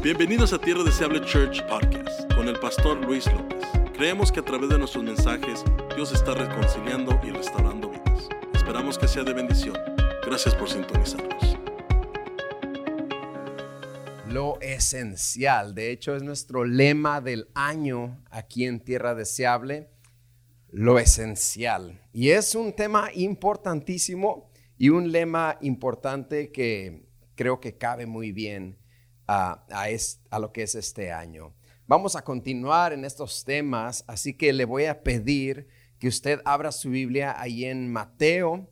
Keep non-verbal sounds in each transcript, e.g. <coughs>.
Bienvenidos a Tierra Deseable Church Podcast con el pastor Luis López. Creemos que a través de nuestros mensajes Dios está reconciliando y restaurando vidas. Esperamos que sea de bendición. Gracias por sintonizarnos. Lo esencial, de hecho es nuestro lema del año aquí en Tierra Deseable, lo esencial. Y es un tema importantísimo y un lema importante que creo que cabe muy bien a, a, lo que es este año. Vamos a continuar en estos temas, así que le voy a pedir que usted abra su Biblia ahí en Mateo,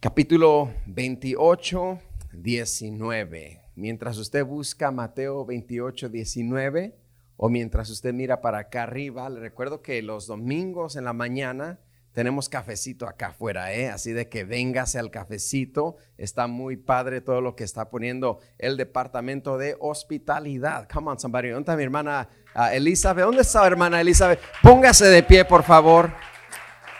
capítulo 28, 19. Mientras usted busca Mateo 28, 19, o mientras usted mira para acá arriba, le recuerdo que los domingos en la mañana tenemos cafecito acá afuera, ¿eh? así de que véngase al cafecito. Está muy padre todo lo que está poniendo el departamento de hospitalidad. Come on, somebody. ¿Dónde está mi hermana uh, Elizabeth? ¿Dónde está hermana Elizabeth? Póngase de pie, por favor.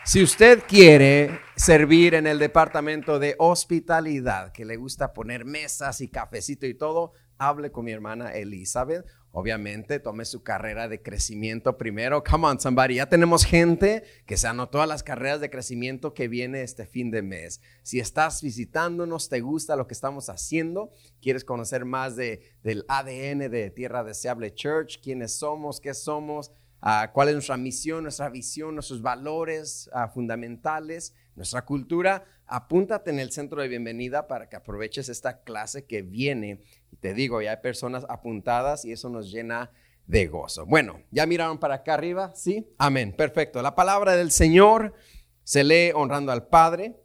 Si usted quiere servir en el departamento de hospitalidad, que le gusta poner mesas y cafecito y todo, hable con mi hermana Elizabeth. Obviamente, tome su carrera de crecimiento primero. Come on, somebody. Ya tenemos gente que se anotó a las carreras de crecimiento que viene este fin de mes. Si estás visitándonos, te gusta lo que estamos haciendo, quieres conocer más de, del ADN de Tierra Deseable Church, quiénes somos, qué somos, uh, cuál es nuestra misión, nuestra visión, nuestros valores uh, fundamentales, nuestra cultura, apúntate en el centro de bienvenida para que aproveches esta clase que viene te digo, ya hay personas apuntadas y eso nos llena de gozo. Bueno, ¿ya miraron para acá arriba? Sí, amén, perfecto. La palabra del Señor se lee honrando al Padre,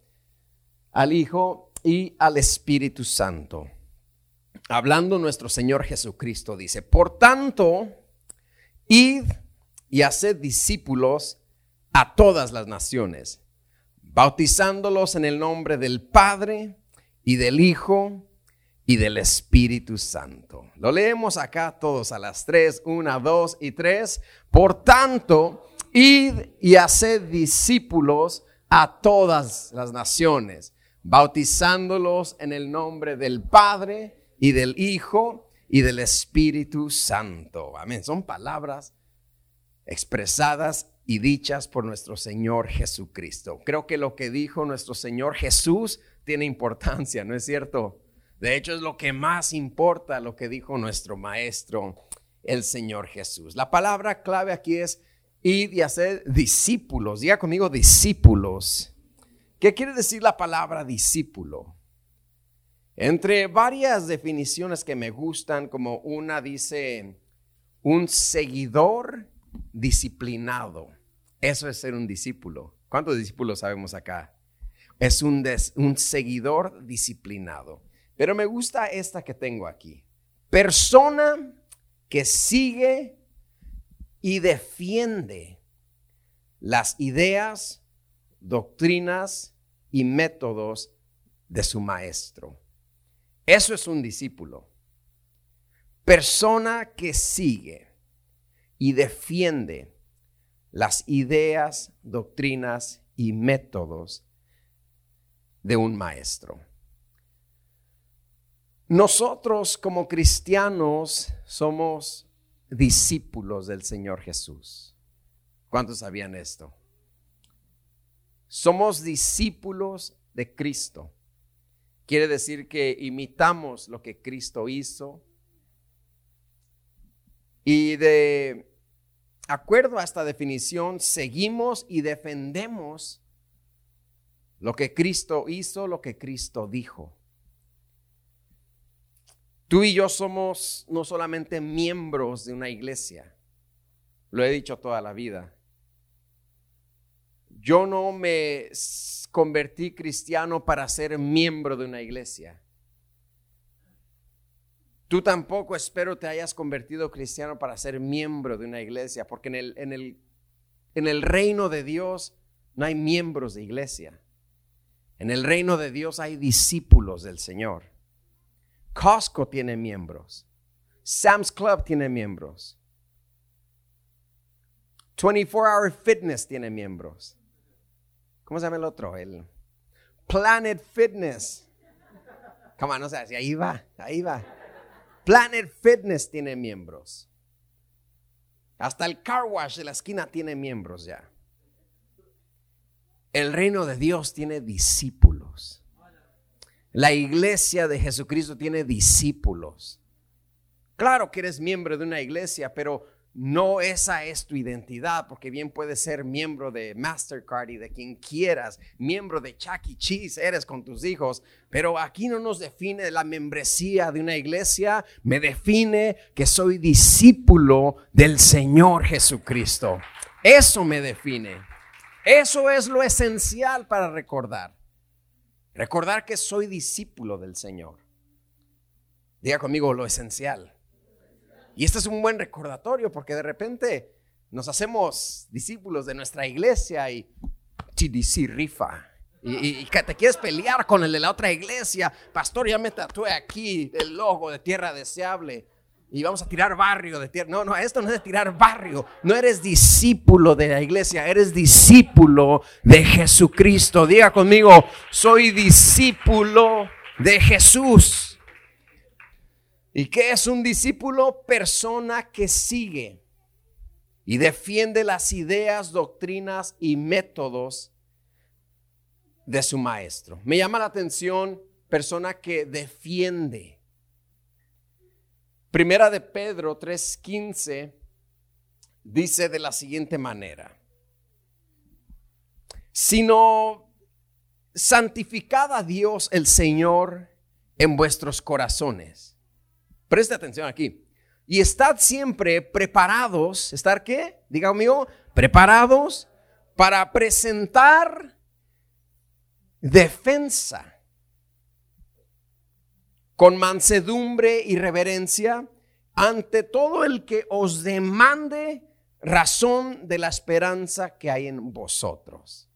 al Hijo y al Espíritu Santo. Hablando nuestro Señor Jesucristo dice, por tanto, id y haced discípulos a todas las naciones, bautizándolos en el nombre del Padre y del Hijo y del Espíritu Santo. Lo leemos acá todos a las tres, una, dos y tres. Por tanto, id y haced discípulos a todas las naciones, bautizándolos en el nombre del Padre y del Hijo y del Espíritu Santo. Amén. Son palabras expresadas y dichas por nuestro Señor Jesucristo. Creo que lo que dijo nuestro Señor Jesús tiene importancia, ¿no es cierto? De hecho, es lo que más importa, lo que dijo nuestro maestro, el Señor Jesús. La palabra clave aquí es ir y hacer discípulos. Diga conmigo discípulos. ¿Qué quiere decir la palabra discípulo? Entre varias definiciones que me gustan, como una dice un seguidor disciplinado. Eso es ser un discípulo. ¿Cuántos discípulos sabemos acá? Es un, un seguidor disciplinado. Pero me gusta esta que tengo aquí. Persona que sigue y defiende las ideas, doctrinas y métodos de su maestro. Eso es un discípulo. Persona que sigue y defiende las ideas, doctrinas y métodos de un maestro. Nosotros como cristianos somos discípulos del Señor Jesús. ¿Cuántos sabían esto? Somos discípulos de Cristo. Quiere decir que imitamos lo que Cristo hizo y de acuerdo a esta definición seguimos y defendemos lo que Cristo hizo, lo que Cristo dijo. Tú y yo somos no solamente miembros de una iglesia, lo he dicho toda la vida. Yo no me convertí cristiano para ser miembro de una iglesia. Tú tampoco espero te hayas convertido cristiano para ser miembro de una iglesia, porque en el, en el, en el reino de Dios no hay miembros de iglesia. En el reino de Dios hay discípulos del Señor. Costco tiene miembros. Sam's Club tiene miembros. 24 Hour Fitness tiene miembros. ¿Cómo se llama el otro? El Planet Fitness. Come on, no sé, ahí va, ahí va. Planet Fitness tiene miembros. Hasta el car wash de la esquina tiene miembros ya. El reino de Dios tiene discípulos. La iglesia de Jesucristo tiene discípulos. Claro que eres miembro de una iglesia, pero no esa es tu identidad, porque bien puedes ser miembro de Mastercard y de quien quieras, miembro de Chuck E. Cheese, eres con tus hijos, pero aquí no nos define la membresía de una iglesia, me define que soy discípulo del Señor Jesucristo. Eso me define. Eso es lo esencial para recordar. Recordar que soy discípulo del Señor. Diga conmigo lo esencial. Y este es un buen recordatorio porque de repente nos hacemos discípulos de nuestra iglesia y TDC rifa. Y, que te quieres pelear con el de la otra iglesia. Pastor, ya me tatué aquí el logo de tierra deseable. Y vamos a tirar barrio de tierra. No, no, esto no es de tirar barrio. No eres discípulo de la iglesia, eres discípulo de Jesucristo. Diga conmigo, soy discípulo de Jesús. ¿Y qué es un discípulo? Persona que sigue y defiende las ideas, doctrinas y métodos de su maestro. Me llama la atención persona que defiende. Primera de Pedro 3:15 dice de la siguiente manera, sino santificad a Dios el Señor en vuestros corazones Preste atención aquí. Y estad siempre preparados. ¿Estar qué? Diga mío, preparados para presentar defensa con mansedumbre y reverencia ante todo el que os demande razón de la esperanza que hay en vosotros.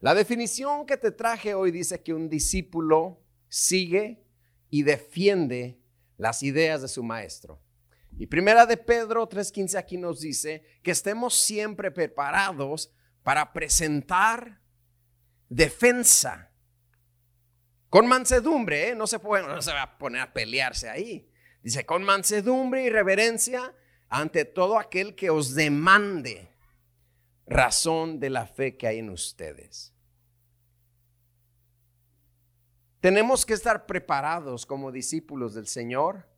La definición que te traje hoy dice que un discípulo sigue y defiende las ideas de su maestro. Y primera de Pedro 3:15 aquí nos dice que estemos siempre preparados para presentar defensa con mansedumbre, ¿eh? no, se puede, no se va a poner a pelearse ahí. Dice, con mansedumbre y reverencia ante todo aquel que os demande razón de la fe que hay en ustedes. Tenemos que estar preparados como discípulos del Señor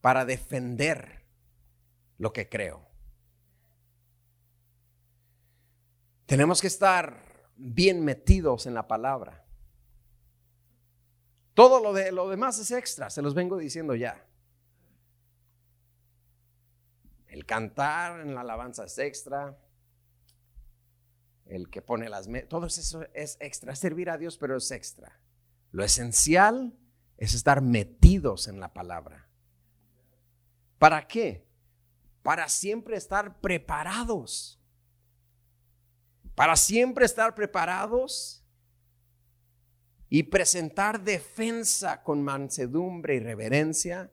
para defender lo que creo. Tenemos que estar bien metidos en la palabra. Todo lo, de, lo demás es extra, se los vengo diciendo ya. El cantar en la alabanza es extra. El que pone las... Todo eso es extra. Servir a Dios, pero es extra. Lo esencial es estar metidos en la palabra. ¿Para qué? Para siempre estar preparados. Para siempre estar preparados y presentar defensa con mansedumbre y reverencia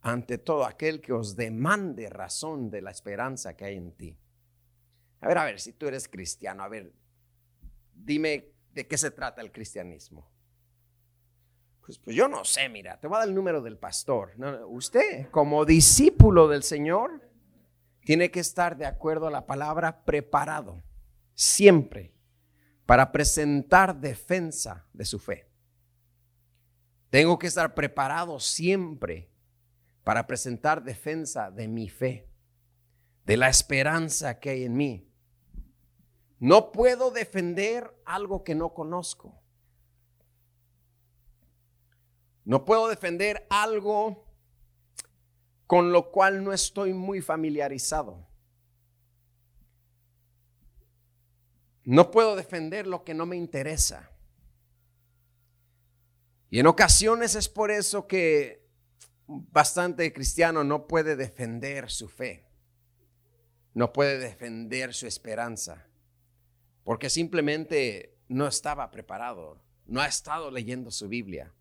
ante todo aquel que os demande razón de la esperanza que hay en ti. A ver, a ver, si tú eres cristiano, a ver, dime de qué se trata el cristianismo. Pues, pues, yo no sé, mira, te voy a dar el número del pastor. usted, como discípulo del Señor, tiene que estar de acuerdo a la palabra preparado, siempre, para presentar defensa de su fe. Tengo que estar preparado siempre para presentar defensa de mi fe, de la esperanza que hay en mí. No puedo defender algo que no conozco. No puedo defender algo con lo cual no estoy muy familiarizado. No puedo defender lo que no me interesa. Y en ocasiones es por eso que bastante cristiano no puede defender su fe. No puede defender su esperanza. Porque simplemente no estaba preparado. No ha estado leyendo su Biblia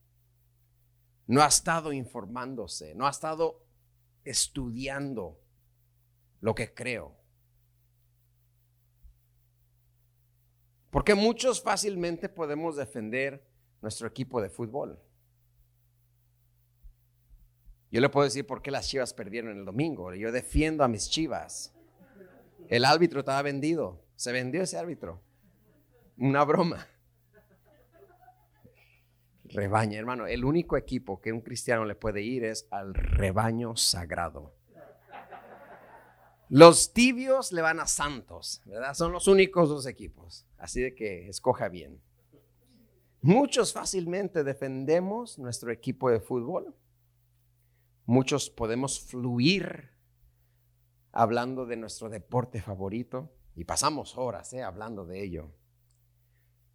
no ha estado informándose, no ha estado estudiando lo que creo. Porque muchos fácilmente podemos defender nuestro equipo de fútbol. Yo le puedo decir por qué las chivas perdieron el domingo. Yo defiendo a mis chivas. El árbitro estaba vendido. Se vendió ese árbitro. Una broma. Rebaño, hermano. El único equipo que un cristiano le puede ir es al rebaño sagrado. Los tibios le van a Santos, ¿verdad? Son los únicos dos equipos. Así de que escoja bien. Muchos fácilmente defendemos nuestro equipo de fútbol. Muchos podemos fluir hablando de nuestro deporte favorito y pasamos horas ¿eh? hablando de ello.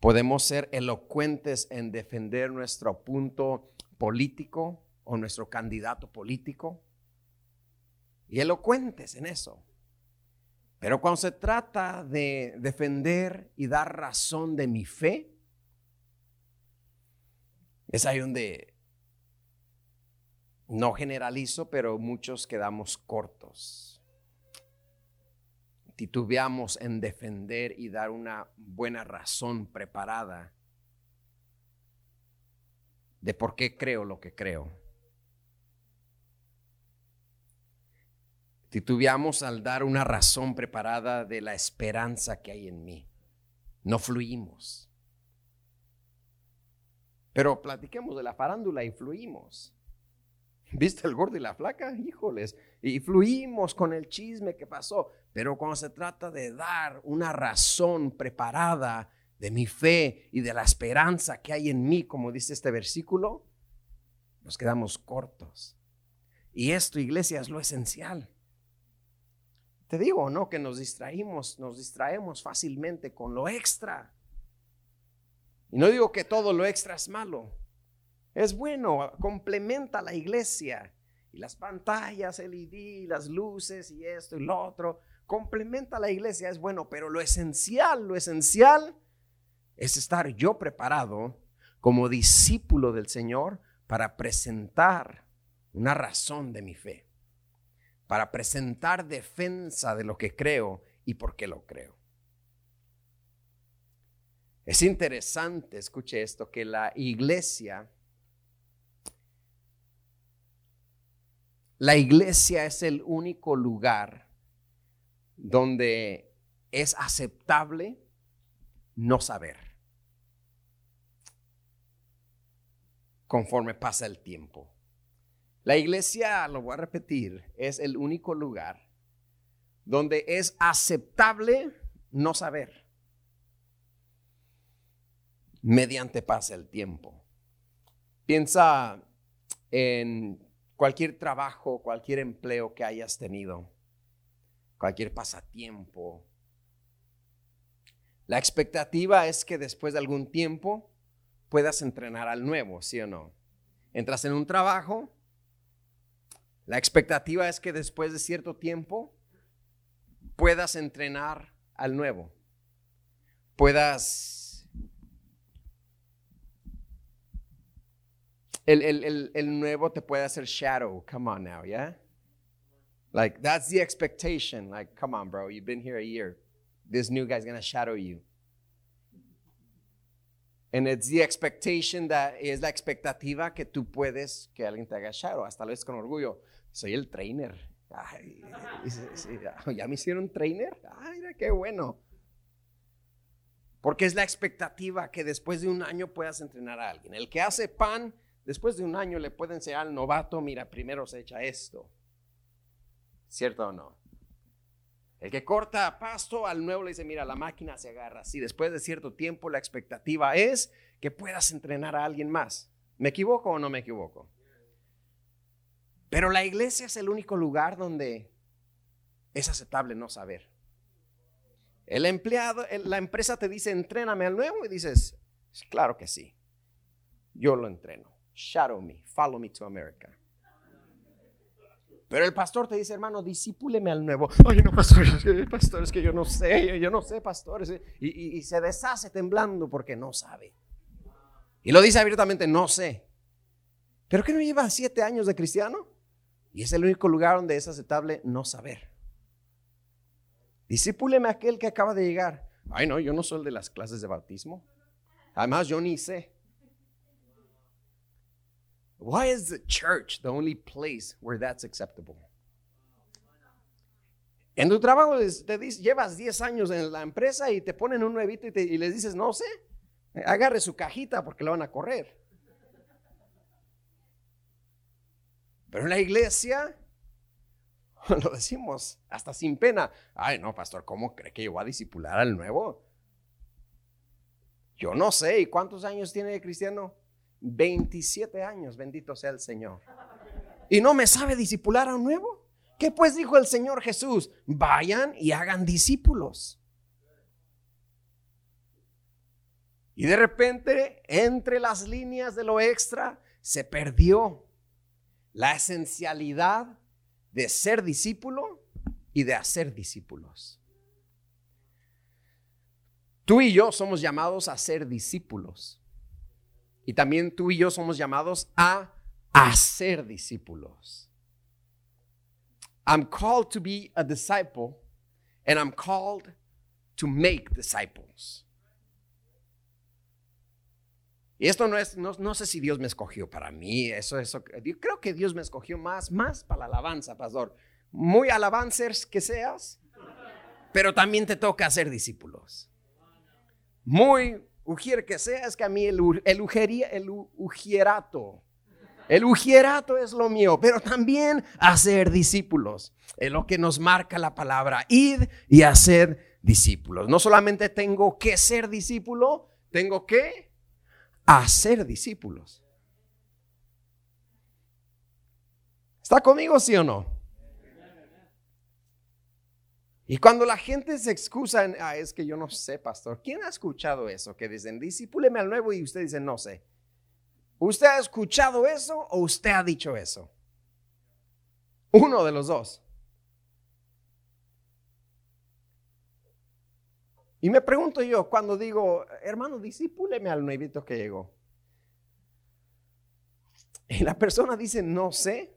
Podemos ser elocuentes en defender nuestro punto político o nuestro candidato político y elocuentes en eso. Pero cuando se trata de defender y dar razón de mi fe, es ahí donde no generalizo, pero muchos quedamos cortos. Titubeamos en defender y dar una buena razón preparada de por qué creo lo que creo. Titubeamos al dar una razón preparada de la esperanza que hay en mí. No fluimos. Pero platiquemos de la farándula y fluimos. ¿Viste el gordo y la flaca? Híjoles. Y fluimos con el chisme que pasó. Pero cuando se trata de dar una razón preparada de mi fe y de la esperanza que hay en mí, como dice este versículo, nos quedamos cortos. Y esto, iglesia, es lo esencial. Te digo, ¿no? Que nos distraímos, nos distraemos fácilmente con lo extra. Y no digo que todo lo extra es malo. Es bueno, complementa la iglesia. Y las pantallas LED, las luces y esto y lo otro, complementa la iglesia, es bueno, pero lo esencial, lo esencial es estar yo preparado como discípulo del Señor para presentar una razón de mi fe para presentar defensa de lo que creo y por qué lo creo. Es interesante, escuche esto, que la iglesia, la iglesia es el único lugar donde es aceptable no saber conforme pasa el tiempo. La iglesia, lo voy a repetir, es el único lugar donde es aceptable no saber mediante pasa el tiempo. Piensa en cualquier trabajo, cualquier empleo que hayas tenido, cualquier pasatiempo. La expectativa es que después de algún tiempo puedas entrenar al nuevo, ¿sí o no? Entras en un trabajo la expectativa es que después de cierto tiempo puedas entrenar al nuevo. Puedas... El, el, el, nuevo te puede hacer shadow. Come on now, yeah? Like, that's the expectation. Like, come on, bro. You've been here a year. This new guy's to shadow you. And it's the expectation that es la expectativa que tú puedes que alguien te haga shadow, hasta lo es con orgullo soy el trainer. <laughs> ya, me hicieron trainer. Ay, mira qué bueno. Porque es la expectativa que después de un año puedas entrenar a alguien. El que hace pan, después de un año le puede enseñar al novato, mira, primero se echa esto. ¿Cierto o no? El que corta pasto al nuevo le dice, mira, la máquina se agarra así. Después de cierto tiempo, la expectativa es que puedas entrenar a alguien más. ¿Me equivoco o no me equivoco? Pero la iglesia es el único lugar donde es aceptable no saber. El empleado, la empresa te dice, entréname al nuevo y dices, claro que sí. Yo lo entreno. Shadow me, follow me to America. Pero el pastor te dice, hermano, disipúleme al nuevo. Ay, no, pastor, pastor, es que yo no sé, yo no sé, pastor. Y, y se deshace temblando porque no sabe. Y lo dice abiertamente, no sé. ¿Pero qué no lleva siete años de cristiano? Y es el único lugar donde es aceptable no saber. Discípuleme aquel que acaba de llegar. Ay, no, yo no soy de las clases de bautismo. Además, yo ni sé. Why is the church the only place where that's acceptable? En tu trabajo te llevas 10 años en la empresa y te ponen un nuevito y, y les dices, no sé, agarre su cajita porque lo van a correr. Pero en la iglesia <laughs> lo decimos hasta sin pena. Ay, no, pastor, ¿cómo cree que yo voy a disipular al nuevo? Yo no sé. ¿Y cuántos años tiene el cristiano? 27 años, bendito sea el Señor. ¿Y no me sabe disipular a un nuevo? ¿Qué pues dijo el Señor Jesús? Vayan y hagan discípulos. Y de repente, entre las líneas de lo extra, se perdió la esencialidad de ser discípulo y de hacer discípulos. Tú y yo somos llamados a ser discípulos. Y también tú y yo somos llamados a hacer discípulos. I'm called to be a disciple and I'm called to make disciples. Y esto no es, no, sé si Dios me escogió para mí, eso, eso, yo creo que Dios me escogió más, más para la alabanza, pastor. Muy alabancers que seas, pero también te toca hacer discípulos. Muy ujier que seas, que a mí el, el, ujería, el ujierato, el ujierato es lo mío, pero también hacer discípulos. Es lo que nos marca la palabra, id y hacer discípulos. No solamente tengo que ser discípulo, tengo que a ser discípulos. ¿Está conmigo, sí o no? Y cuando la gente se excusa, ah, es que yo no sé, pastor. ¿Quién ha escuchado eso? Que dicen, discípuleme al nuevo y usted dice, no sé. ¿Usted ha escuchado eso o usted ha dicho eso? Uno de los dos. Y me pregunto yo cuando digo, hermano, disipúleme al nuevito que llegó. Y la persona dice, no sé,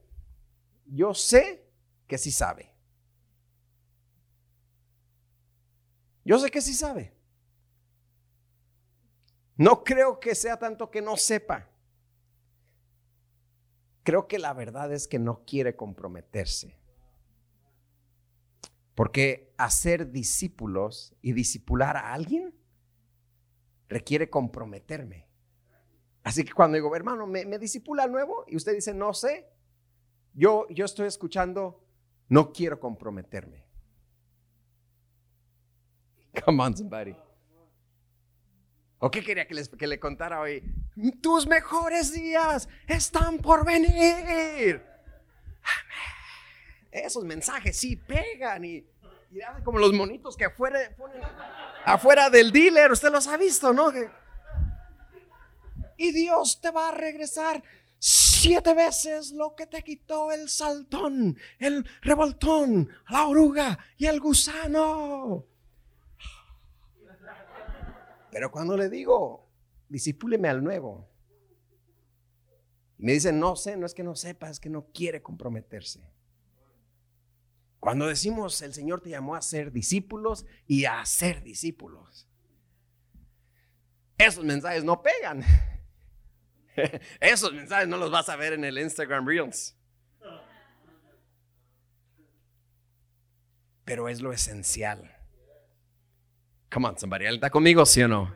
yo sé que sí sabe. Yo sé que sí sabe. No creo que sea tanto que no sepa. Creo que la verdad es que no quiere comprometerse. Porque hacer discípulos y discipular a alguien requiere comprometerme. Así que cuando digo, hermano, ¿me, me disipula nuevo? Y usted dice, no sé. Yo, yo estoy escuchando, no quiero comprometerme. <laughs> Come on, somebody. ¿O qué quería que, les, que le contara hoy? Tus mejores días están por venir. Esos mensajes sí pegan y, como los monitos que afuera, afuera del dealer, usted los ha visto, ¿no? Y Dios te va a regresar siete veces lo que te quitó el saltón, el revoltón, la oruga y el gusano. Pero cuando le digo, disipúleme al nuevo, me dice, no sé, no es que no sepa, es que no quiere comprometerse. Cuando decimos el Señor te llamó a ser discípulos y a ser discípulos, esos mensajes no pegan. <laughs> Esos mensajes no los vas a ver en el Instagram Reels. Pero es lo esencial. Come on, somebody, ¿está conmigo, sí o no?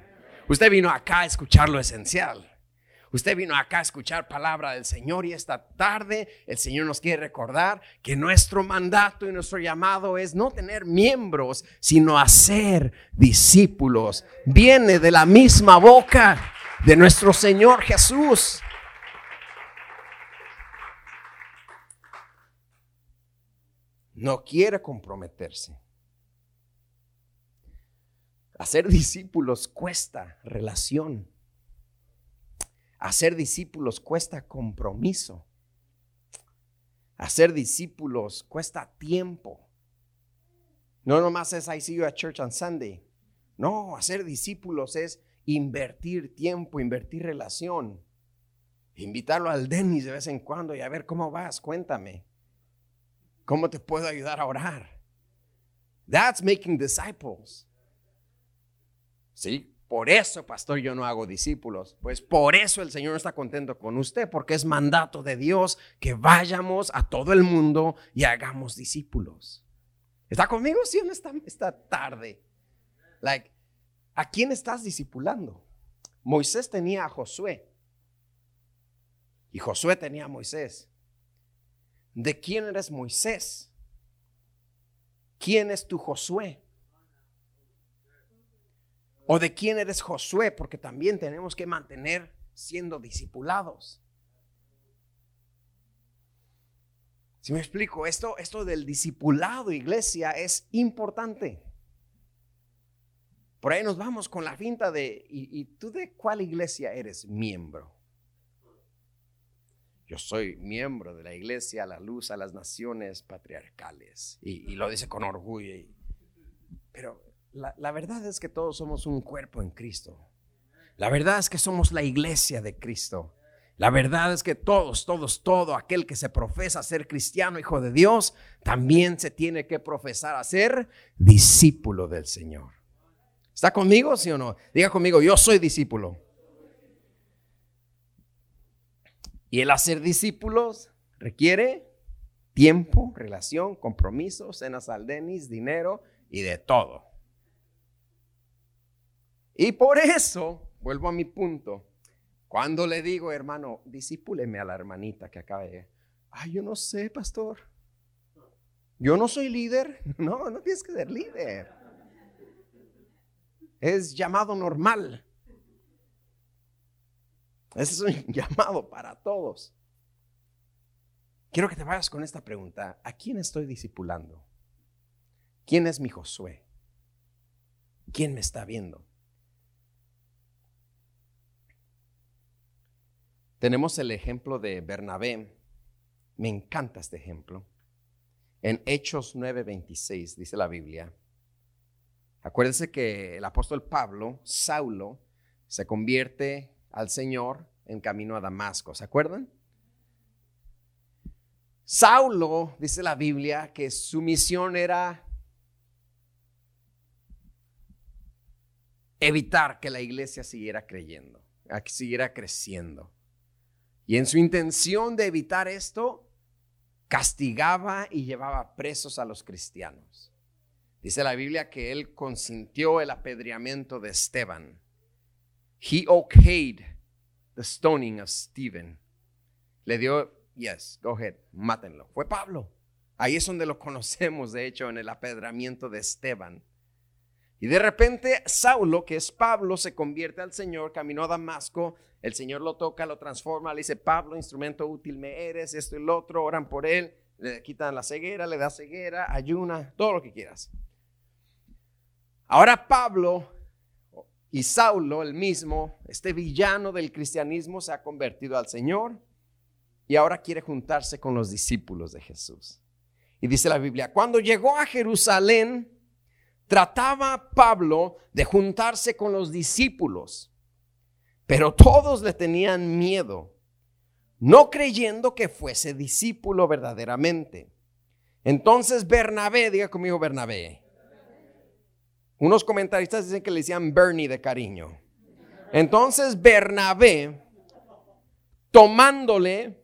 Usted vino acá a escuchar lo esencial. Usted vino acá a escuchar palabra del Señor y esta tarde el Señor nos quiere recordar que nuestro mandato y nuestro llamado es no tener miembros, sino hacer discípulos. Viene de la misma boca de nuestro Señor Jesús. No quiere comprometerse. Hacer discípulos cuesta relación. Hacer discípulos cuesta compromiso. Hacer discípulos cuesta tiempo. No nomás es I see you at church on Sunday. No, hacer discípulos es invertir tiempo, invertir relación. Invitarlo al Denis de vez en cuando y a ver cómo vas, cuéntame. ¿Cómo te puedo ayudar a orar? That's making disciples. Sí, por eso, pastor, yo no hago discípulos. Pues por eso el Señor está contento con usted, porque es mandato de Dios que vayamos a todo el mundo y hagamos discípulos. ¿Está conmigo? Sí, no esta, esta tarde. Like, ¿a quién estás discipulando? Moisés tenía a Josué. Y Josué tenía a Moisés. ¿De quién eres Moisés? ¿Quién es tu Josué? ¿O de quién eres Josué? Porque también tenemos que mantener siendo discipulados. Si me explico, esto, esto del discipulado, iglesia, es importante. Por ahí nos vamos con la finta de, ¿y, tú de cuál iglesia eres miembro? Yo soy miembro de la iglesia La Luz a las Naciones Patriarcales. Y, y lo dice con orgullo. pero la, verdad es que todos somos un cuerpo en Cristo. La verdad es que somos la iglesia de Cristo. La verdad es que todos, todos, todo aquel que se profesa ser cristiano, hijo de Dios, también se tiene que profesar a ser discípulo del Señor. ¿Está conmigo, sí o no? Diga conmigo, yo soy discípulo. Y el hacer discípulos requiere tiempo, relación, compromiso, cenas al denis, dinero y de todo. Y por eso, vuelvo a mi punto, cuando le digo, hermano, discípuleme a la hermanita que acaba de... Ay, yo no sé, pastor. Yo no soy líder. <laughs> No, no tienes que ser líder. Es llamado normal. Es un <laughs> llamado para todos. Quiero que te vayas con esta pregunta. ¿A quién estoy discipulando? ¿Quién es mi Josué? ¿Quién me está viendo? Tenemos el ejemplo de Bernabé. Me encanta este ejemplo. En Hechos 9:26 dice la Biblia. Acuérdense que el apóstol Pablo, Saulo, se convierte al Señor en camino a Damasco. ¿Se acuerdan? Saulo, dice la Biblia, que su misión era evitar que la iglesia siguiera creyendo, que siguiera creciendo. Y en su intención de evitar esto, castigaba y llevaba presos a los cristianos. Dice la Biblia que él consintió el apedreamiento de Esteban. He okayed the stoning of Stephen. Le dio, yes, go ahead, mátenlo. Fue Pablo. Ahí es donde lo <laughs> conocemos, de hecho, en el apedreamiento de Esteban. Y de repente Saulo, que es Pablo, se convierte al Señor, caminó a Damasco, el Señor lo toca, lo transforma, le dice, Pablo, instrumento útil me eres, esto y lo otro, oran por él, le quitan la ceguera, le da ceguera, ayuna, todo lo que quieras. Ahora Pablo y Saulo, el mismo, este villano del cristianismo, se ha convertido al Señor y ahora quiere juntarse con los discípulos de Jesús. Y dice la Biblia, cuando llegó a Jerusalén, trataba Pablo de juntarse con los discípulos, pero todos le tenían miedo, no creyendo que fuese discípulo verdaderamente. Entonces Bernabé, diga conmigo Bernabé. Unos comentaristas dicen que le decían Bernie de cariño. Entonces Bernabé, tomándole,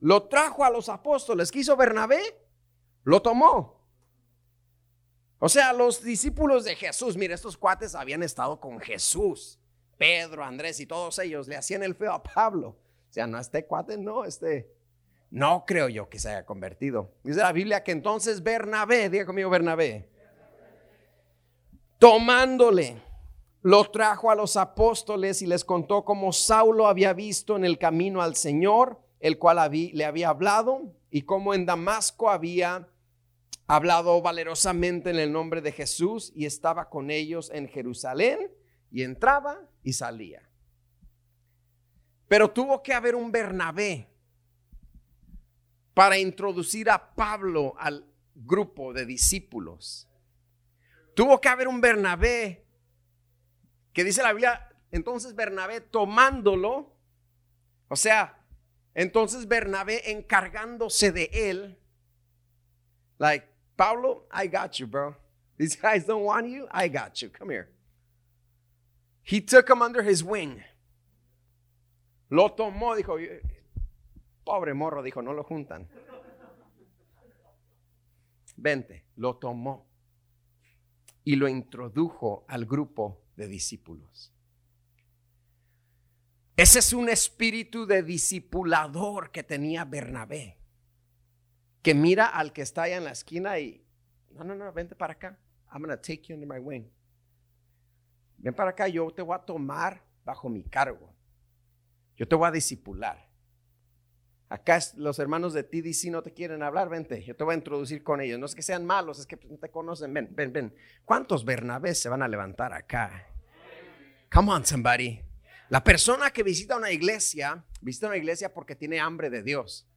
lo trajo a los apóstoles. ¿Qué hizo Bernabé? Lo tomó o sea, los discípulos de Jesús, mire, estos cuates habían estado con Jesús. Pedro, Andrés y todos ellos le hacían el feo a Pablo. O sea, no, este cuate no, este, no creo yo que se haya convertido. Dice la Biblia que entonces Bernabé, diga conmigo Bernabé, tomándole, lo trajo a los apóstoles y les contó cómo Saulo había visto en el camino al Señor, el cual le había hablado, y cómo en Damasco había hablado valerosamente en el nombre de Jesús y estaba con ellos en Jerusalén y entraba y salía. Pero tuvo que haber un Bernabé para introducir a Pablo al grupo de discípulos. Tuvo que haber un Bernabé que dice la Biblia, entonces Bernabé tomándolo, o sea, entonces Bernabé encargándose de él, like Pablo, I got you, bro. These guys don't want you. I got you. Come here. He took him under his wing. Lo tomó, dijo, pobre morro, dijo, no lo juntan. Vente, lo tomó y lo introdujo al grupo de discípulos. Ese es un espíritu de discipulador que tenía Bernabé, que mira al que está allá en la esquina y, no, no, no, vente para acá. I'm going to take you under my wing. Ven para acá, yo te voy a tomar bajo mi cargo. Yo te voy a discipular. Acá los hermanos de TDC no te quieren hablar, vente, yo te voy a introducir con ellos. No es que sean malos, es que no te conocen. Ven, ven, ven. ¿Cuántos Bernabés se van a levantar acá? Come on, somebody. La persona que visita una iglesia, visita una iglesia porque tiene hambre de Dios.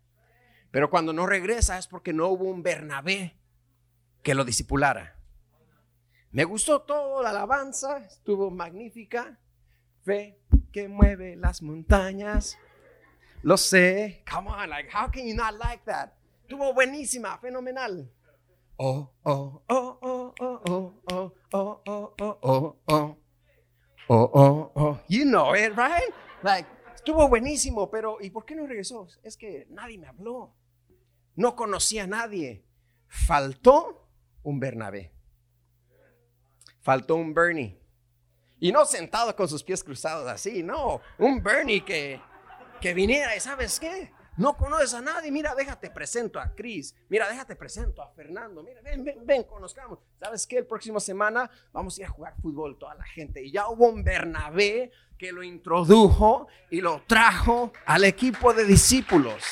Pero cuando no regresa es porque no hubo un Bernabé que lo discipulara. Me gustó todo la alabanza, estuvo magnífica. Fe que mueve las montañas. Lo sé. Come on, like, how can you not like that? Estuvo buenísima, fenomenal. Oh, oh, oh, oh, oh, oh, oh, oh, oh, oh, oh, oh. Oh, oh, oh. You know it, right? Like, estuvo buenísimo, pero ¿y por qué no regresó? Es que nadie me habló. No conocía a nadie. Faltó un Bernabé. Faltó un Bernie. Y no sentado con sus pies cruzados así, no. Un Bernie que, que viniera y ¿sabes qué? No conoces a nadie. Mira, déjate presento a Cris. Mira, déjate presento a Fernando. Mira, ven, ven, ven, conozcamos. ¿Sabes qué? El próximo semana vamos a ir a jugar fútbol toda la gente. Y ya hubo un Bernabé que lo introdujo y lo trajo al equipo de discípulos.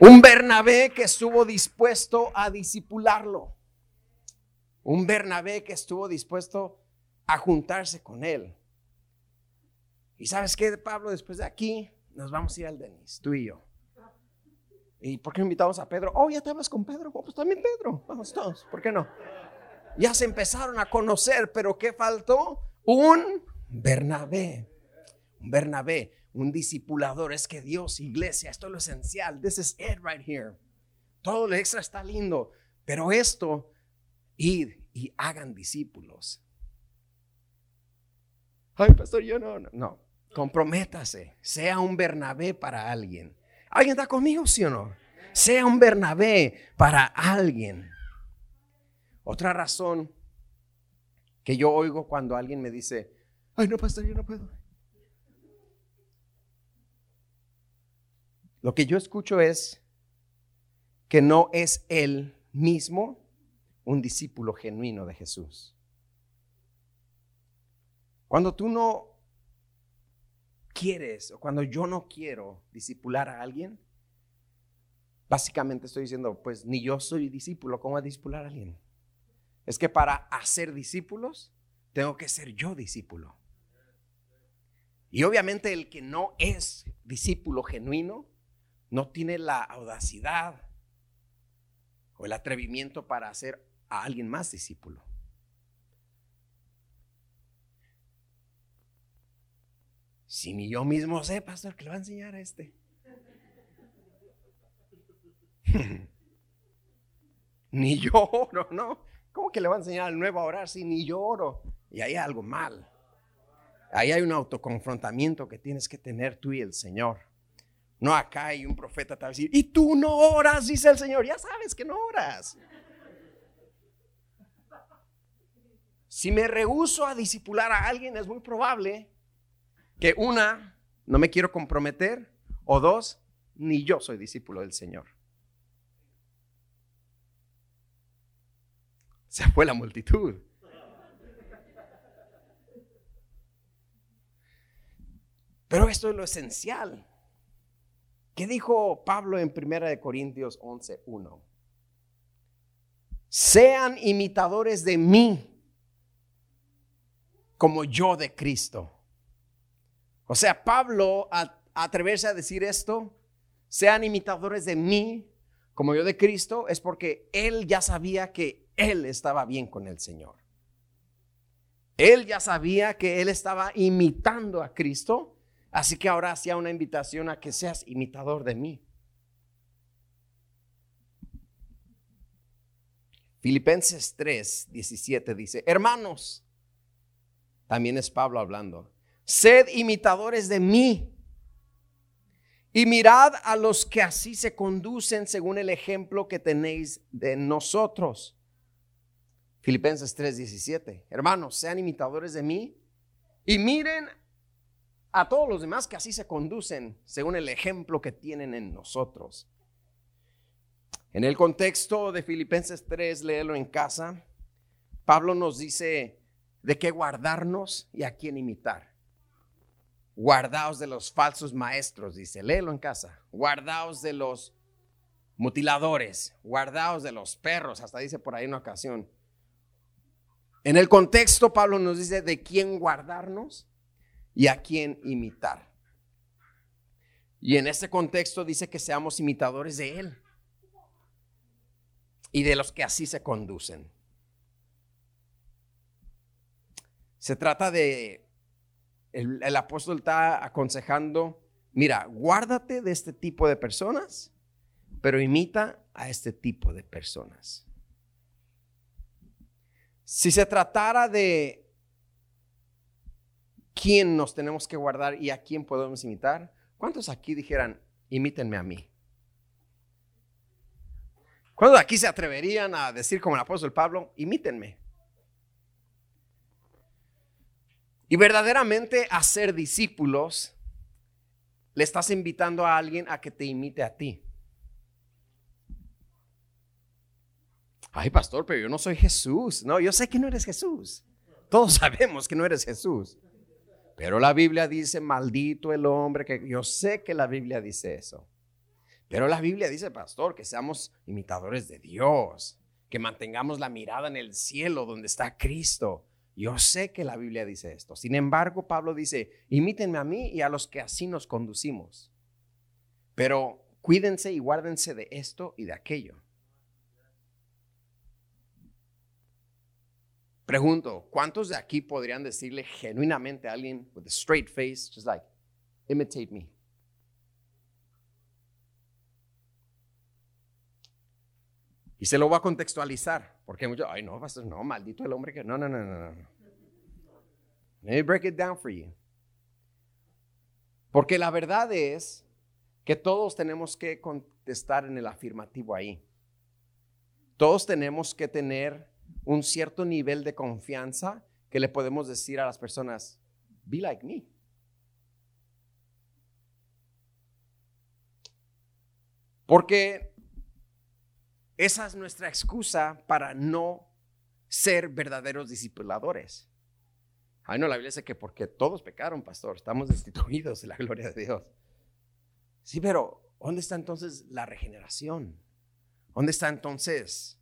Un Bernabé que estuvo dispuesto a discipularlo. Un Bernabé que estuvo dispuesto a juntarse con él. ¿Y sabes qué, Pablo? Después de aquí, nos vamos a ir al Denis, tú y yo. ¿Y por qué invitamos a Pedro? Oh, ya te hablas con Pedro. Oh, pues también Pedro. Vamos todos. ¿Por qué no? Ya se empezaron a conocer, pero ¿qué faltó? Un Bernabé. Un Bernabé, un discipulador. Es que Dios, iglesia, esto es lo esencial. This is it right here. Todo lo extra está lindo. Pero esto, id y hagan discípulos. Ay, pastor, yo no, no. Comprométase, sea un Bernabé para alguien. ¿Alguien está conmigo, sí o no? Sea un Bernabé para alguien. Otra razón que yo oigo cuando alguien me dice, ay, no, pastor, yo no puedo. Lo que yo escucho es que no es él mismo un discípulo genuino de Jesús. Cuando tú no quieres o cuando yo no quiero discipular a alguien, básicamente estoy diciendo, pues ni yo soy discípulo, ¿cómo a discipular a alguien? Es que para hacer discípulos, tengo que ser yo discípulo. Y obviamente el que no es discípulo genuino, no tiene la audacidad o el atrevimiento para hacer a alguien más discípulo. Si ni yo mismo sé, pastor, que le va a enseñar a este. <laughs> ni yo oro, ¿no? ¿Cómo que le va a enseñar al nuevo a orar si ni yo oro? Y ahí hay algo mal. Ahí hay un autoconfrontamiento que tienes que tener tú y el Señor. No acá hay un profeta te va y tú no oras, dice el Señor. Ya sabes que no oras. Si me rehuso a disipular a alguien, es muy probable que una, no me quiero comprometer, o dos, ni yo soy discípulo del Señor. Se fue la multitud. Pero esto es lo esencial. ¿Qué dijo Pablo en 1 Corintios 11:1? Sean imitadores de mí como yo de Cristo. O sea, Pablo, a, atreverse a decir esto, sean imitadores de mí, como yo de Cristo, es porque él ya sabía que él estaba bien con el Señor. Él ya sabía que él estaba imitando a Cristo, así que ahora hacía una invitación a que seas imitador de mí. Filipenses 3, 17 dice, hermanos, también es Pablo hablando. Sed imitadores de mí y mirad a los que así se conducen según el ejemplo que tenéis de nosotros. Filipenses 3:17. Hermanos, sean imitadores de mí y miren a todos los demás que así se conducen según el ejemplo que tienen en nosotros. En el contexto de Filipenses 3, léelo en casa, Pablo nos dice de qué guardarnos y a quién imitar. Guardaos de los falsos maestros, dice, léelo en casa. Guardaos de los mutiladores, guardaos de los perros, hasta dice por ahí una ocasión. En el contexto, Pablo nos dice de quién guardarnos y a quién imitar. Y en ese contexto dice que seamos imitadores de Él y de los que así se conducen. Se trata de el, apóstol está aconsejando, mira, guárdate de este tipo de personas, pero imita a este tipo de personas. Si se tratara de quién nos tenemos que guardar y a quién podemos imitar, ¿cuántos aquí dijeran, imítenme a mí? ¿Cuántos aquí se atreverían a decir como el apóstol Pablo, imítenme? Y verdaderamente a ser discípulos, le estás invitando a alguien a que te imite a ti. Ay, pastor, pero yo no soy Jesús. No, yo sé que no eres Jesús. Todos <laughs> sabemos que no eres Jesús. Pero la Biblia dice, maldito el hombre que yo sé que la Biblia dice eso. Pero la Biblia dice, pastor, que seamos imitadores de Dios, que mantengamos la mirada en el cielo donde está Cristo, yo sé que la Biblia dice esto. Sin embargo, Pablo dice, imítenme a mí y a los que así nos conducimos. Pero cuídense y guárdense de esto y de aquello. Pregunto, ¿cuántos de aquí podrían decirle genuinamente a alguien with a straight face, just like, imitate me? Y se lo voy a contextualizar. Porque muchos, ay no, pastor, no, maldito el hombre que. No, no, no, no, no. Let me break it down for you. Porque la verdad es que todos tenemos que contestar en el afirmativo ahí. Todos tenemos que tener un cierto nivel de confianza que le podemos decir a las personas, be like me. Porque esa es nuestra excusa para no ser verdaderos discipuladores. Ay, no, la Biblia dice que porque todos pecaron, pastor, estamos destituidos de la gloria de Dios. Sí, pero ¿dónde está entonces la regeneración? ¿Dónde está entonces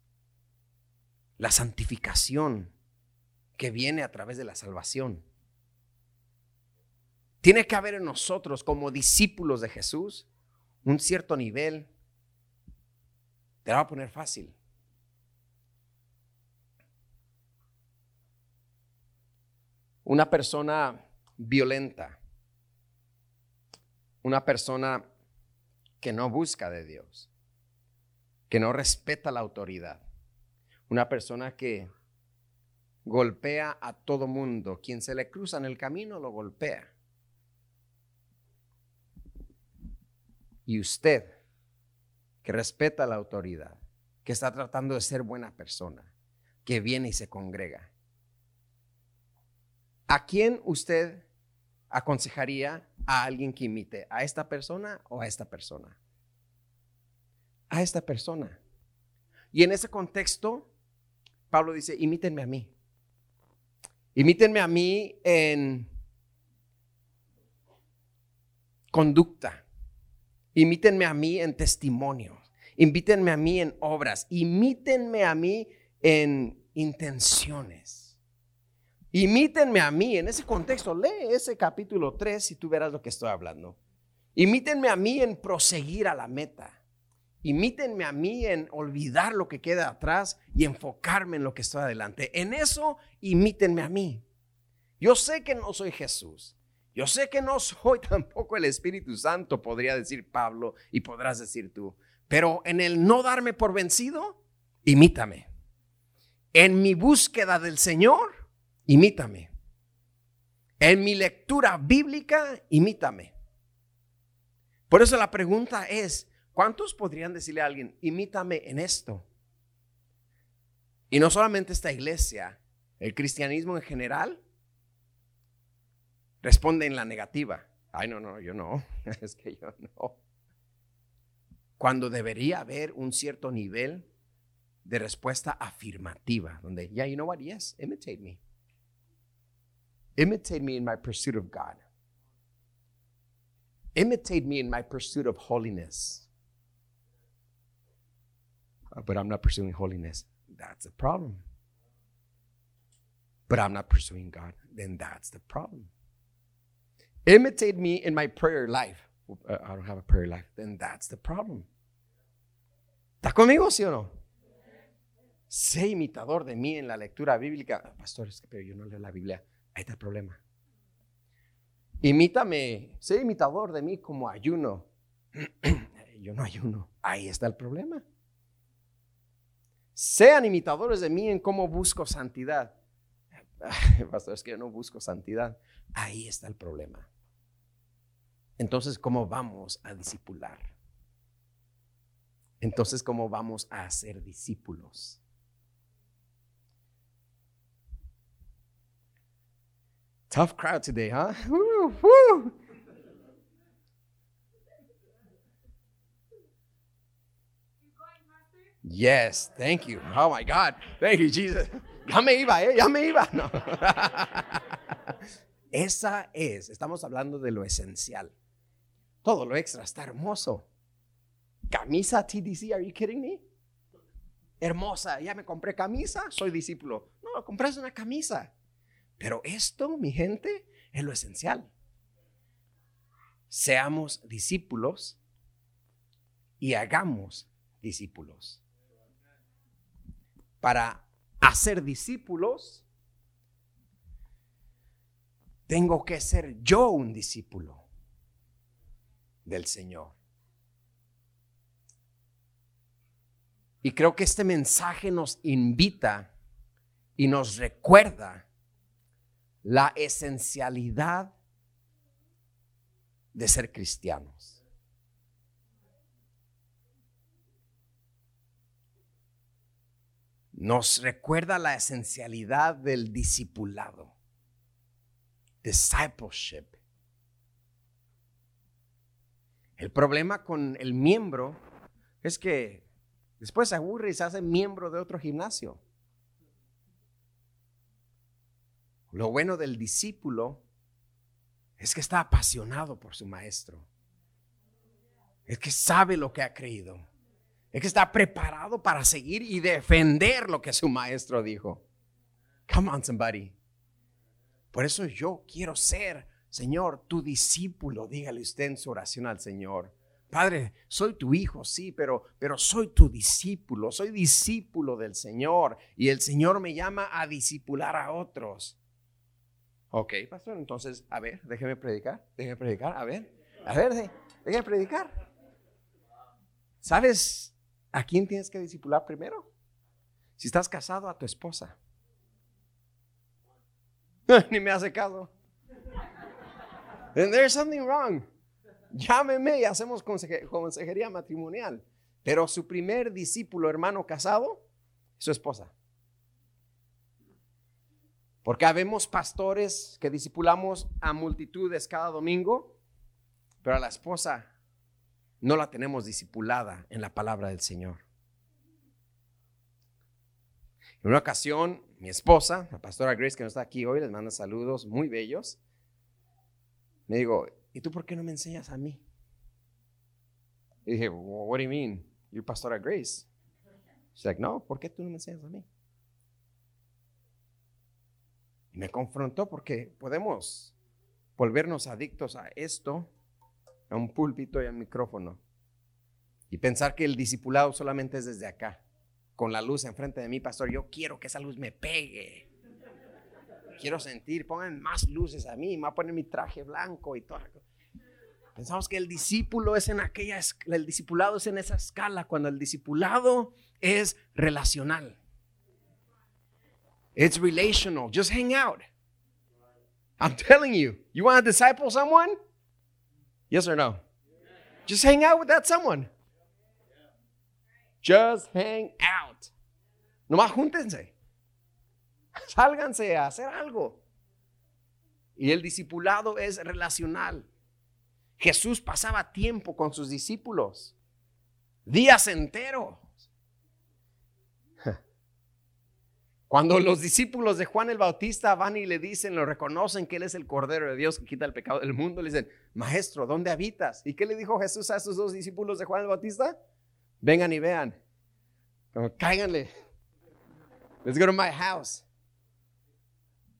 la santificación que viene a través de la salvación? Tiene que haber en nosotros como discípulos de Jesús un cierto nivel te la va a poner fácil. Una persona violenta, una persona que no busca de Dios, que no respeta la autoridad, una persona que golpea a todo mundo, quien se le cruza en el camino lo golpea. Y usted que respeta la autoridad, que está tratando de ser buena persona, que viene y se congrega. ¿A quién usted aconsejaría a alguien que imite? ¿A esta persona o a esta persona? A esta persona. Y en ese contexto, Pablo dice, imítenme a mí. Imítenme a mí en conducta, Imítenme a mí en testimonio. Imítenme a mí en obras. Imítenme a mí en intenciones. Imítenme a mí en ese contexto. Lee ese capítulo 3 y tú verás lo que estoy hablando. Imítenme a mí en proseguir a la meta. Imítenme a mí en olvidar lo que queda atrás y enfocarme en lo que estoy adelante. En eso, imítenme a mí. Yo sé que no soy Jesús. Yo sé que no soy <laughs> tampoco el Espíritu Santo, podría decir Pablo y podrás decir tú, pero en el no darme por vencido, imítame. En mi búsqueda del Señor, imítame. En mi lectura bíblica, imítame. Por eso la pregunta es, ¿cuántos podrían decirle a alguien, imítame en esto? Y no solamente esta iglesia, el cristianismo en general responde en la negativa. Ay, no, no, yo no, <laughs> es que yo no. Cuando debería haber un cierto nivel de respuesta afirmativa, donde, yeah, you know what, yes, imitate me. Imitate me in my pursuit of God. Imitate me in my pursuit of holiness. Uh, but I'm not pursuing holiness. That's a problem. But I'm not pursuing God. Then that's the problem. Imitate me in my prayer life. I don't have a prayer life. Then that's the problem. ¿Está conmigo, sí o no? Sé imitador de mí en la lectura bíblica. Pastor, es que pero yo no leo la Biblia. Ahí está el problema. Imítame, sé imitador de mí como ayuno. <clears throat> Yo no ayuno. Ahí está el problema. Sean imitadores de mí en cómo busco santidad. <laughs> Pastor, es que yo no busco santidad. Ahí está el problema. Entonces, ¿cómo vamos a discipular? Entonces, ¿cómo vamos a hacer discípulos? Tough crowd today, huh? <laughs> Woo, woo. Yes, thank you. Oh my God. Thank you, Jesus. <laughs> Ya me iba, ¿eh? Ya me iba. No. <laughs> Esa es, estamos hablando de lo esencial. Todo lo extra está hermoso. Camisa TDC, are you kidding me? Hermosa, ya me compré camisa, soy discípulo. No, compras una camisa. Pero esto, mi gente, es lo esencial. Seamos discípulos y hagamos discípulos. Para hacer discípulos, tengo que ser yo un discípulo del Señor. Y creo que este mensaje nos invita y nos recuerda la esencialidad de ser cristianos. Nos recuerda la esencialidad del discipulado, discipleship. El problema con el miembro es que después se aburre y se hace miembro de otro gimnasio. Lo bueno del discípulo es que está apasionado por su maestro. Es que sabe lo que ha creído. Es que está preparado para seguir y defender lo que su maestro dijo. Come on, somebody. Por eso yo quiero ser, Señor, tu discípulo. Dígale usted en su oración al Señor. Padre, soy tu hijo, sí, pero, pero soy tu discípulo, soy discípulo del Señor y el Señor me llama a discipular a otros. Ok, pastor, entonces, a ver, déjeme predicar, déjeme predicar, a ver, a ver, déjeme predicar. ¿Sabes a quién tienes que discipular primero? Si estás casado, a tu esposa. <laughs> Ni me hace caso. And there's something wrong. Llámeme y hacemos consejería matrimonial. Pero su primer discípulo, hermano casado, su esposa. Porque habemos pastores que discipulamos a multitudes cada domingo, pero a la esposa no la tenemos discipulada en la palabra del Señor. En una ocasión, mi esposa, la pastora Grace, que no está aquí hoy, les manda saludos muy bellos. Me digo, ¿y tú por qué no me enseñas a mí? Y dije, what do you mean? You're pastora Grace. She's like, no, ¿por qué tú no me enseñas a mí? Y me confrontó porque podemos volvernos adictos a esto, a un púlpito y a un micrófono, y pensar que el discipulado solamente es desde acá, con la luz enfrente de mí, pastor. Yo quiero que esa luz me pegue. Quiero sentir, pongan más luces a mí, me voy a poner mi traje blanco y todo. Pensamos que el discípulo es en aquella, el discipulado es en esa escala, cuando el discipulado es relacional. It's relational. Just hang out. I'm telling you, you want to disciple someone? Yes or no? Just hang out with that someone. Just hang out. Nomás júntense. Sálganse a hacer algo. Y el discipulado es relacional. Jesús pasaba tiempo con sus discípulos, días enteros. <laughs> Cuando los discípulos de Juan el Bautista van y le dicen, lo reconocen que Él es el Cordero de Dios que quita el pecado del mundo, le dicen, Maestro, ¿dónde habitas? ¿Y qué le dijo Jesús a esos dos discípulos de Juan el Bautista? Vengan y vean. cáiganle. Let's go to my house.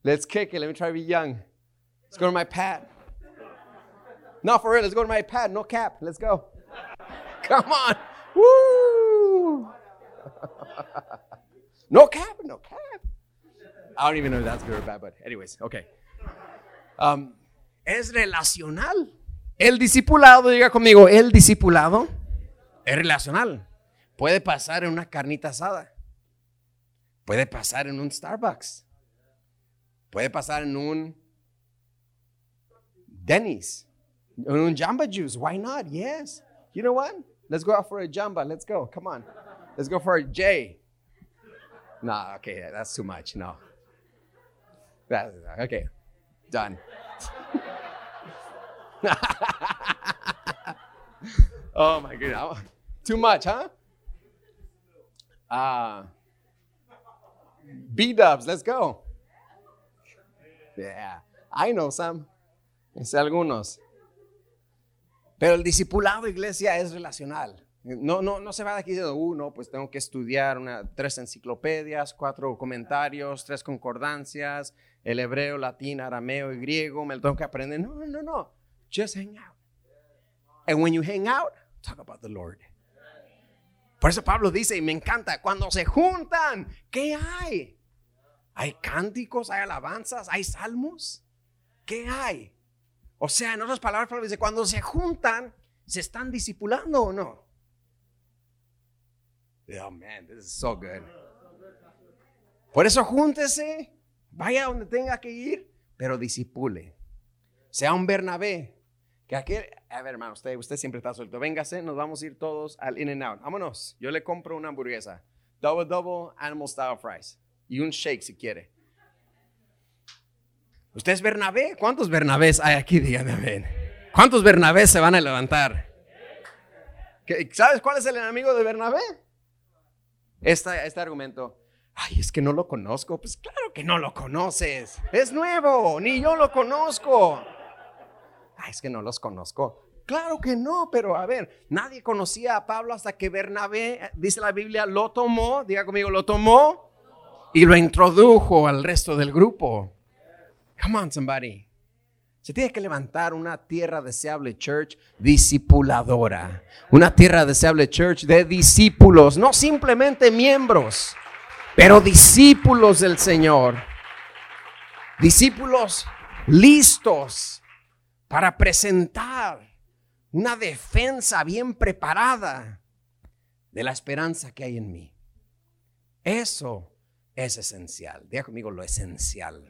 Let's kick it. Let me try to be young. Let's go to my pad. No, for real, let's go to my pad. No cap. Let's go. <laughs> Come on. Woo! <laughs> no cap, no cap. I don't even know if that's good or bad, but anyways, okay. Um, es relacional. El discipulado, diga conmigo, el discipulado es relacional. Puede pasar en una carnita asada. Puede pasar en un Starbucks. Puede pasar en un Denny's. En un Jamba Juice. Why not? Yes. You know what? Let's go out for a Jamba. Let's go. Come on. Let's go for a J. No, okay, that's too much. No. That, okay, done. <laughs> oh my goodness. Too much, huh? Uh, B dubs, let's go. Yeah, I know some. Sé algunos. Pero el discipulado, iglesia, es relacional. No, no, no se va de aquí diciendo, uh, no, pues tengo que estudiar una, tres enciclopedias, cuatro comentarios, tres concordancias, el hebreo, latín, arameo y griego, me lo tengo que aprender. No, no, no. Just hang out. And when you hang out, talk about the Lord. Por eso Pablo dice, y me encanta, cuando se juntan, ¿qué hay? ¿Hay cánticos, hay alabanzas, hay salmos? ¿Qué hay? O sea, en otras palabras, Pablo cuando se juntan, ¿se están discipulando o no? Oh man, this is so good. Por eso júntese, vaya donde tenga que ir, pero disipule. Sea un Bernabé, que aquel, a ver, hermano, usted, usted siempre está suelto. Véngase, nos vamos a ir todos al In and Out. Vámonos. Yo le compro una hamburguesa. Double, double, animal style fries. Y un shake si quiere. ¿Usted es Bernabé? ¿Cuántos Bernabés hay aquí? Dígame, amén. ¿Cuántos Bernabés se van a levantar? ¿Sabes cuál es el enemigo de Bernabé? Este, este argumento. Ay, es que no lo conozco. Pues claro que no lo conoces. Es nuevo, ni yo lo conozco es que no los conozco. Claro que no, pero a ver, nadie conocía a Pablo hasta que Bernabé, dice la Biblia, lo tomó, diga conmigo, lo tomó y lo introdujo al resto del grupo. Come on, somebody. Se tiene que levantar una tierra deseable church discipuladora. Una tierra deseable church de discípulos, no simplemente miembros, pero discípulos del Señor. Discípulos listos para presentar una defensa bien preparada de la esperanza que hay en mí. Eso es esencial. Diga conmigo lo esencial.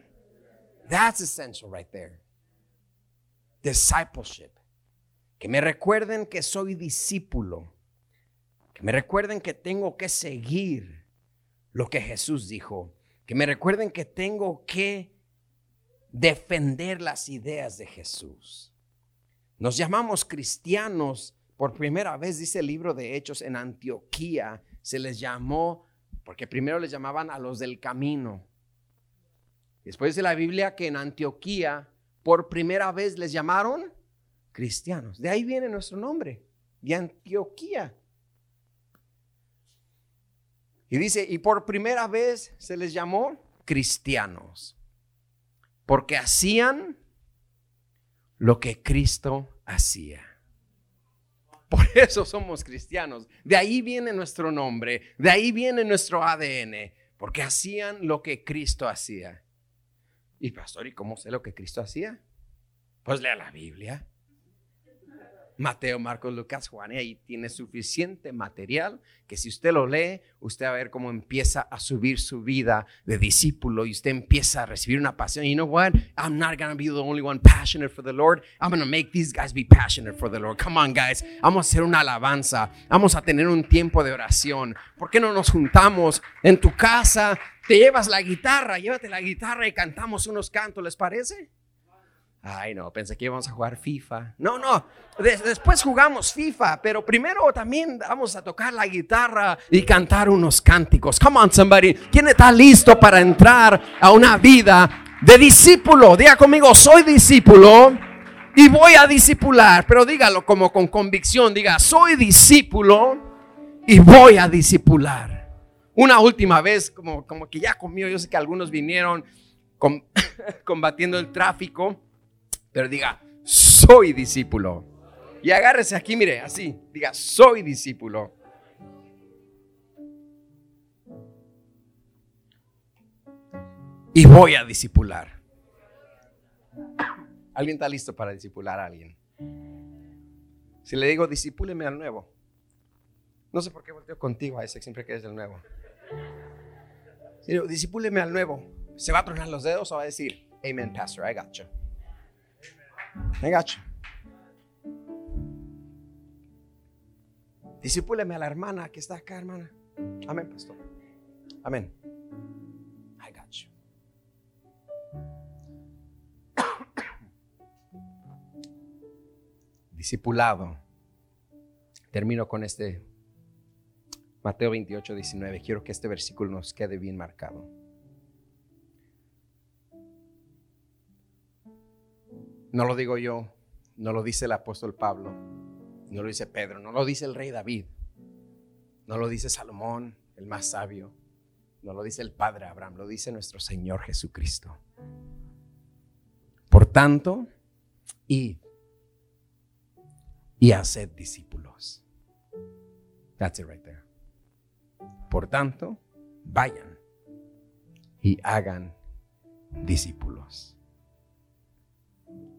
That's essential right there. Discipleship. Que me recuerden que soy discípulo. Que me recuerden que tengo que seguir lo que Jesús dijo. Que me recuerden que tengo que defender las ideas de Jesús. Nos llamamos cristianos por primera vez, dice el libro de Hechos, en Antioquía. Se les llamó, porque primero les llamaban a los del camino. Después dice la Biblia que en Antioquía por primera vez les llamaron cristianos. De ahí viene nuestro nombre, de Antioquía. Y dice, y por primera vez se les llamó cristianos porque hacían lo que Cristo hacía. <laughs> Por eso somos cristianos. De ahí viene nuestro nombre, de ahí viene nuestro ADN, porque hacían lo que Cristo hacía. Y pastor, ¿y cómo sé lo que Cristo hacía? Pues lea la Biblia. Mateo, Marcos, Lucas, Juan, ahí tiene suficiente material que si usted lo lee, usted va a ver cómo empieza a subir su vida de discípulo y usted empieza a recibir una pasión. You know what? I'm not going to be the only one passionate for the Lord. I'm going to make these guys be passionate for the Lord. Come on, guys. Vamos a hacer una alabanza. Vamos a tener un tiempo de oración. ¿Por qué no nos juntamos en tu casa? Te llevas la guitarra, llévate la guitarra y cantamos unos cantos, ¿les parece? Ay, no, pensé que íbamos a jugar FIFA. No, no, después jugamos FIFA, pero primero también vamos a tocar la guitarra y cantar unos cánticos. Come on, somebody. ¿Quién está listo para entrar a una vida de discípulo? Diga conmigo, soy discípulo y voy a discipular, pero dígalo como con convicción. Diga, soy discípulo y voy a discipular. Una última vez, como, como que ya comió, yo sé que algunos vinieron <laughs> combatiendo el tráfico pero diga, soy discípulo. Y agárrese aquí, mire, así, diga, soy discípulo. Y voy a discipular. ¿Alguien está listo para discipular a alguien? Si le digo, disipúleme al nuevo. No sé por qué volteo contigo a ese siempre que es el nuevo. Si digo, disipúleme al nuevo. ¿Se va a tronar los dedos o va a decir, Amen, Pastor, I got you? Venga, Disipúleme a la hermana que está acá, hermana. Amén, pastor. Amén. I got you. <coughs> Discipulado. Termino con este Mateo 28, 19. Quiero que este versículo nos quede bien marcado. No lo digo yo, no lo dice el apóstol Pablo, no lo dice Pedro, no lo dice el rey David, no lo dice Salomón, el más sabio, no lo dice el padre Abraham, lo dice nuestro Señor Jesucristo. Por tanto, y y haced discípulos. That's it right there. Por tanto, vayan y hagan discípulos.